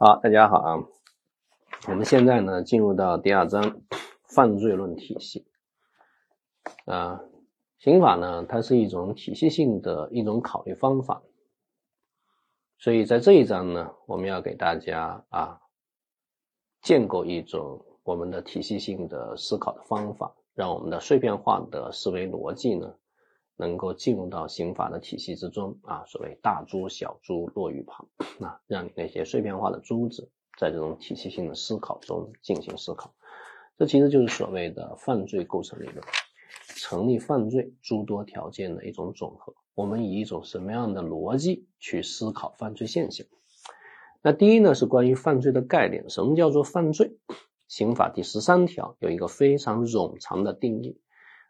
好，大家好啊。我们现在呢，进入到第二章犯罪论体系啊。刑法呢，它是一种体系性的一种考虑方法，所以在这一章呢，我们要给大家啊建构一种我们的体系性的思考的方法，让我们的碎片化的思维逻辑呢。能够进入到刑法的体系之中啊，所谓大珠小珠落玉盘，啊，让你那些碎片化的珠子在这种体系性的思考中进行思考，这其实就是所谓的犯罪构成理论，成立犯罪诸多条件的一种总和。我们以一种什么样的逻辑去思考犯罪现象？那第一呢，是关于犯罪的概念，什么叫做犯罪？刑法第十三条有一个非常冗长的定义。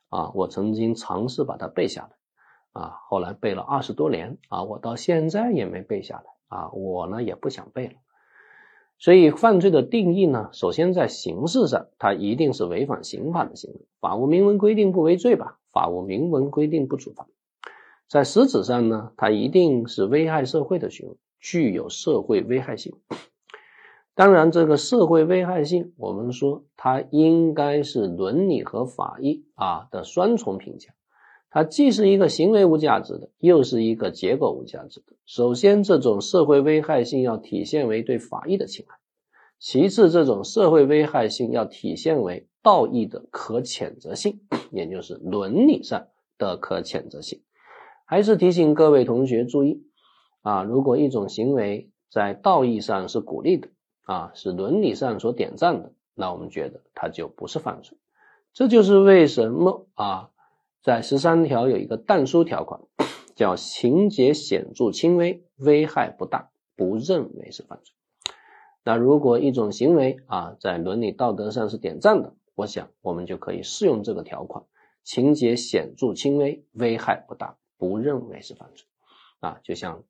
啊，我曾经尝试把它背下来，啊，后来背了二十多年，啊，我到现在也没背下来，啊，我呢也不想背了。所以犯罪的定义呢，首先在形式上，它一定是违反刑法的行为，法无明文规定不为罪吧？法无明文规定不处罚。在实质上呢，它一定是危害社会的行为，具有社会危害性。当然，这个社会危害性，我们说它应该是伦理和法益啊的双重评价。它既是一个行为无价值的，又是一个结果无价值的。首先，这种社会危害性要体现为对法益的侵害；其次，这种社会危害性要体现为道义的可谴责性，也就是伦理上的可谴责性。还是提醒各位同学注意啊，如果一种行为在道义上是鼓励的。啊，是伦理上所点赞的，那我们觉得它就不是犯罪。这就是为什么啊，在十三条有一个但书条款，叫情节显著轻微，危害不大，不认为是犯罪。那如果一种行为啊，在伦理道德上是点赞的，我想我们就可以适用这个条款，情节显著轻微，危害不大，不认为是犯罪。啊，就像。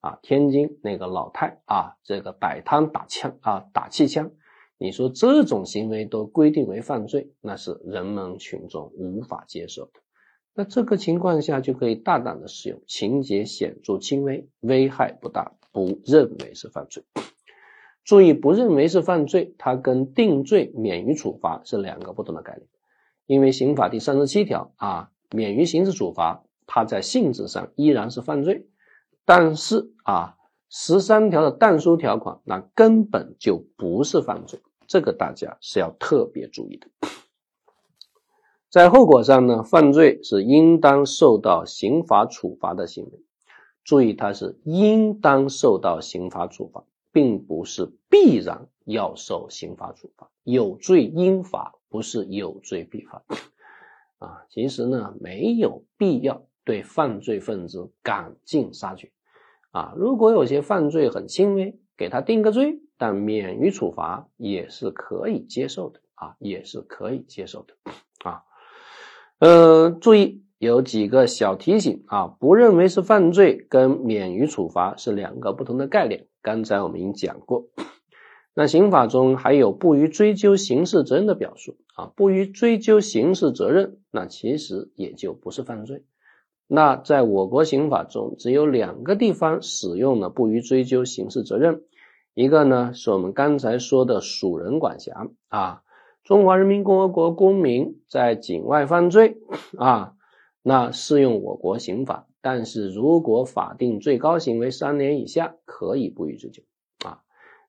啊，天津那个老太啊，这个摆摊打枪啊，打气枪，你说这种行为都规定为犯罪，那是人们群众无法接受的。那这个情况下就可以大胆的使用，情节显著轻微，危害不大，不认为是犯罪。注意，不认为是犯罪，它跟定罪免于处罚是两个不同的概念。因为刑法第三十七条啊，免于刑事处罚，它在性质上依然是犯罪。但是啊，十三条的但书条款，那根本就不是犯罪，这个大家是要特别注意的。在后果上呢，犯罪是应当受到刑罚处罚的行为。注意，它是应当受到刑罚处罚，并不是必然要受刑罚处罚。有罪应罚，不是有罪必罚。啊，其实呢，没有必要对犯罪分子赶尽杀绝。啊，如果有些犯罪很轻微，给他定个罪，但免于处罚也是可以接受的啊，也是可以接受的啊。呃，注意有几个小提醒啊，不认为是犯罪跟免于处罚是两个不同的概念。刚才我们已经讲过，那刑法中还有不予追究刑事责任的表述啊，不予追究刑事责任，那其实也就不是犯罪。那在我国刑法中，只有两个地方使用了不予追究刑事责任，一个呢是我们刚才说的属人管辖啊，中华人民共和国公民在境外犯罪啊，那适用我国刑法，但是如果法定最高刑为三年以下，可以不予追究啊。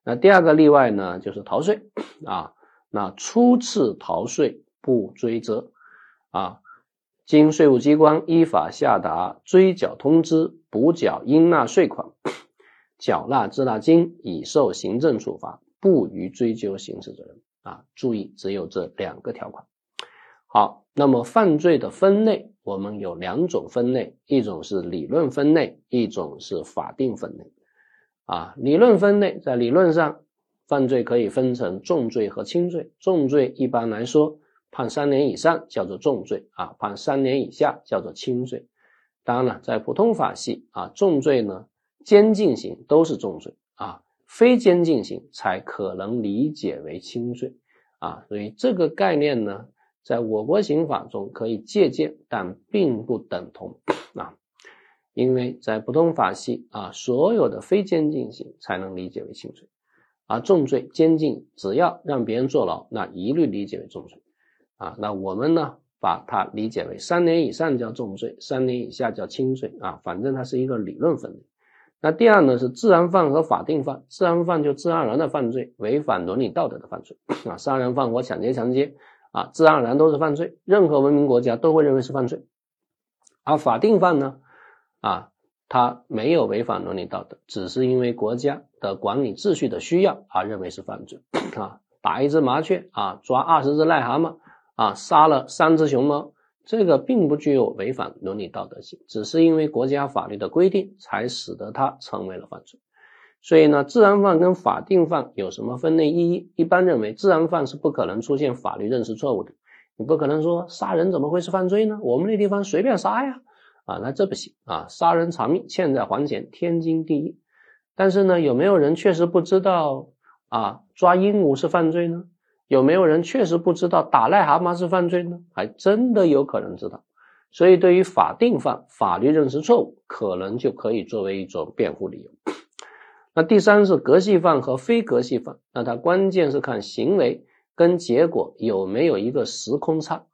那第二个例外呢，就是逃税啊，那初次逃税不追责啊。经税务机关依法下达追缴通知，补缴应纳税款，缴纳滞纳金，已受行政处罚，不予追究刑事责任。啊，注意，只有这两个条款。好，那么犯罪的分类，我们有两种分类，一种是理论分类，一种是法定分类。啊，理论分类，在理论上，犯罪可以分成重罪和轻罪。重罪一般来说。判三年以上叫做重罪啊，判三年以下叫做轻罪。当然了，在普通法系啊，重罪呢，监禁刑都是重罪啊，非监禁刑才可能理解为轻罪啊。所以这个概念呢，在我国刑法中可以借鉴，但并不等同啊，因为在普通法系啊，所有的非监禁刑才能理解为轻罪啊，重罪监禁，只要让别人坐牢，那一律理解为重罪。啊，那我们呢，把它理解为三年以上叫重罪，三年以下叫轻罪。啊，反正它是一个理论分类。那第二呢是自然犯和法定犯，自然犯就自然而然的犯罪，违反伦理道德的犯罪。啊，杀人放火、抢劫、强奸，啊，自然而然都是犯罪，任何文明国家都会认为是犯罪。而法定犯呢，啊，它没有违反伦理道德，只是因为国家的管理秩序的需要而认为是犯罪。啊，打一只麻雀，啊，抓二十只癞蛤蟆，啊，杀了三只熊猫。这个并不具有违反伦理道德性，只是因为国家法律的规定，才使得它成为了犯罪。所以呢，自然犯跟法定犯有什么分类意义？一般认为，自然犯是不可能出现法律认识错误的。你不可能说杀人怎么会是犯罪呢？我们那地方随便杀呀，啊，那这不行啊！杀人偿命，欠债还钱，天经地义。但是呢，有没有人确实不知道啊？抓鹦鹉是犯罪呢？有没有人确实不知道打癞蛤蟆是犯罪呢？还真的有可能知道，所以对于法定犯，法律认识错误，可能就可以作为一种辩护理由。那第三是格系犯和非格系犯，那它关键是看行为跟结果有没有一个时空差。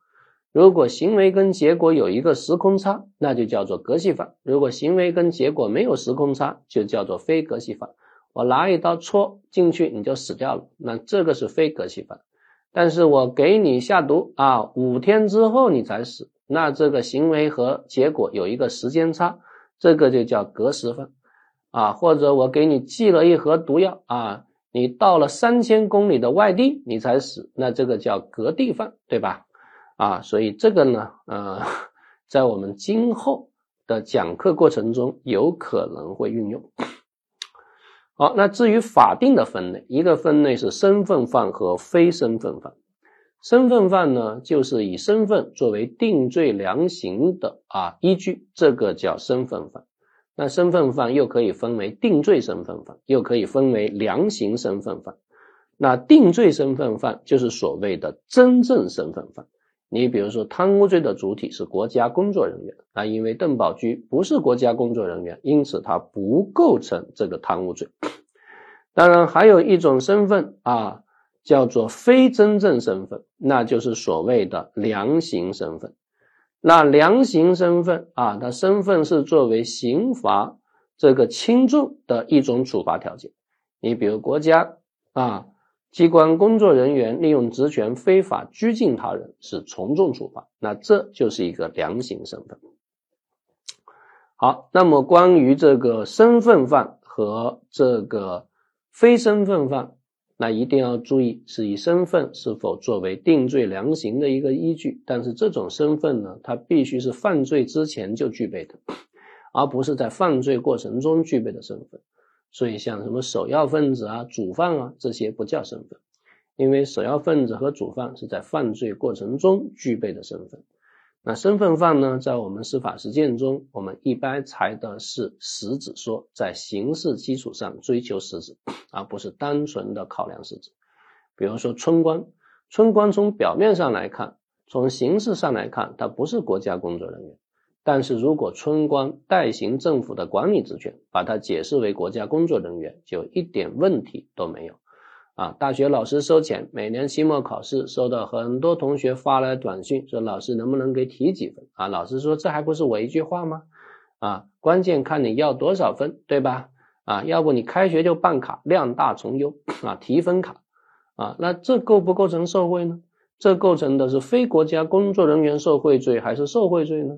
如果行为跟结果有一个时空差，那就叫做格系犯；如果行为跟结果没有时空差，就叫做非格系犯。我拿一刀戳进去，你就死掉了。那这个是非格系犯，但是我给你下毒啊，五天之后你才死，那这个行为和结果有一个时间差，这个就叫隔时犯啊。或者我给你寄了一盒毒药啊，你到了三千公里的外地你才死，那这个叫隔地犯，对吧？啊，所以这个呢，呃，在我们今后的讲课过程中有可能会运用。好，那至于法定的分类，一个分类是身份犯和非身份犯。身份犯呢，就是以身份作为定罪量刑的啊依据，这个叫身份犯。那身份犯又可以分为定罪身份犯，又可以分为量刑身份犯。那定罪身份犯就是所谓的真正身份犯。你比如说，贪污罪的主体是国家工作人员，啊，因为邓宝驹不是国家工作人员，因此他不构成这个贪污罪。当然，还有一种身份啊，叫做非真正身份，那就是所谓的量刑身份。那量刑身份啊，它身份是作为刑罚这个轻重的一种处罚条件。你比如国家啊。机关工作人员利用职权非法拘禁他人是从重处罚，那这就是一个量刑身份。好，那么关于这个身份犯和这个非身份犯，那一定要注意是以身份是否作为定罪量刑的一个依据，但是这种身份呢，它必须是犯罪之前就具备的，而不是在犯罪过程中具备的身份。所以，像什么首要分子啊、主犯啊这些不叫身份，因为首要分子和主犯是在犯罪过程中具备的身份。那身份犯呢，在我们司法实践中，我们一般裁的是实质说，在刑事基础上追求实质，而不是单纯的考量实质。比如说村官，村官从表面上来看，从形式上来看，他不是国家工作人员。但是如果村官代行政府的管理职权，把它解释为国家工作人员，就一点问题都没有。啊，大学老师收钱，每年期末考试收到很多同学发来短信，说老师能不能给提几分？啊，老师说这还不是我一句话吗？啊，关键看你要多少分，对吧？啊，要不你开学就办卡，量大从优啊，提分卡啊，那这构不构成受贿呢？这构成的是非国家工作人员受贿罪还是受贿罪呢？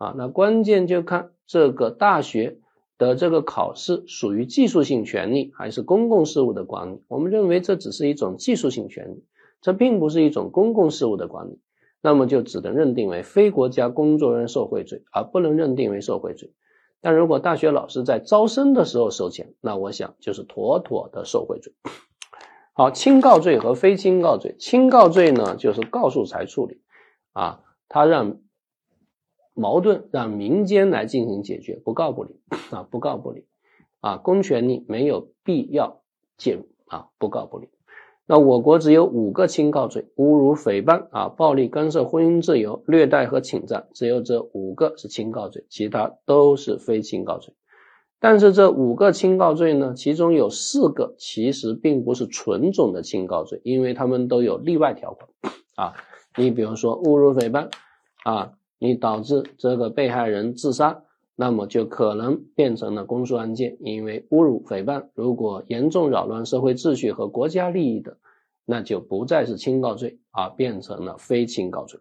啊，那关键就看这个大学的这个考试属于技术性权利还是公共事务的管理。我们认为这只是一种技术性权利，这并不是一种公共事务的管理，那么就只能认定为非国家工作人员受贿罪，而不能认定为受贿罪。但如果大学老师在招生的时候收钱，那我想就是妥妥的受贿罪。好，轻告罪和非轻告罪，轻告罪呢就是告诉才处理，啊，他让。矛盾让民间来进行解决，不告不理啊，不告不理啊，公权力没有必要介入啊，不告不理。那我国只有五个轻告罪：侮辱、诽谤啊，暴力干涉婚姻自由、虐待和侵占，只有这五个是轻告罪，其他都是非轻告罪。但是这五个轻告罪呢，其中有四个其实并不是纯种的轻告罪，因为他们都有例外条款啊。你比如说侮辱诽谤啊，你导致这个被害人自杀，那么就可能变成了公诉案件，因为侮辱诽谤如果严重扰乱社会秩序和国家利益的，那就不再是轻告罪，而变成了非轻告罪。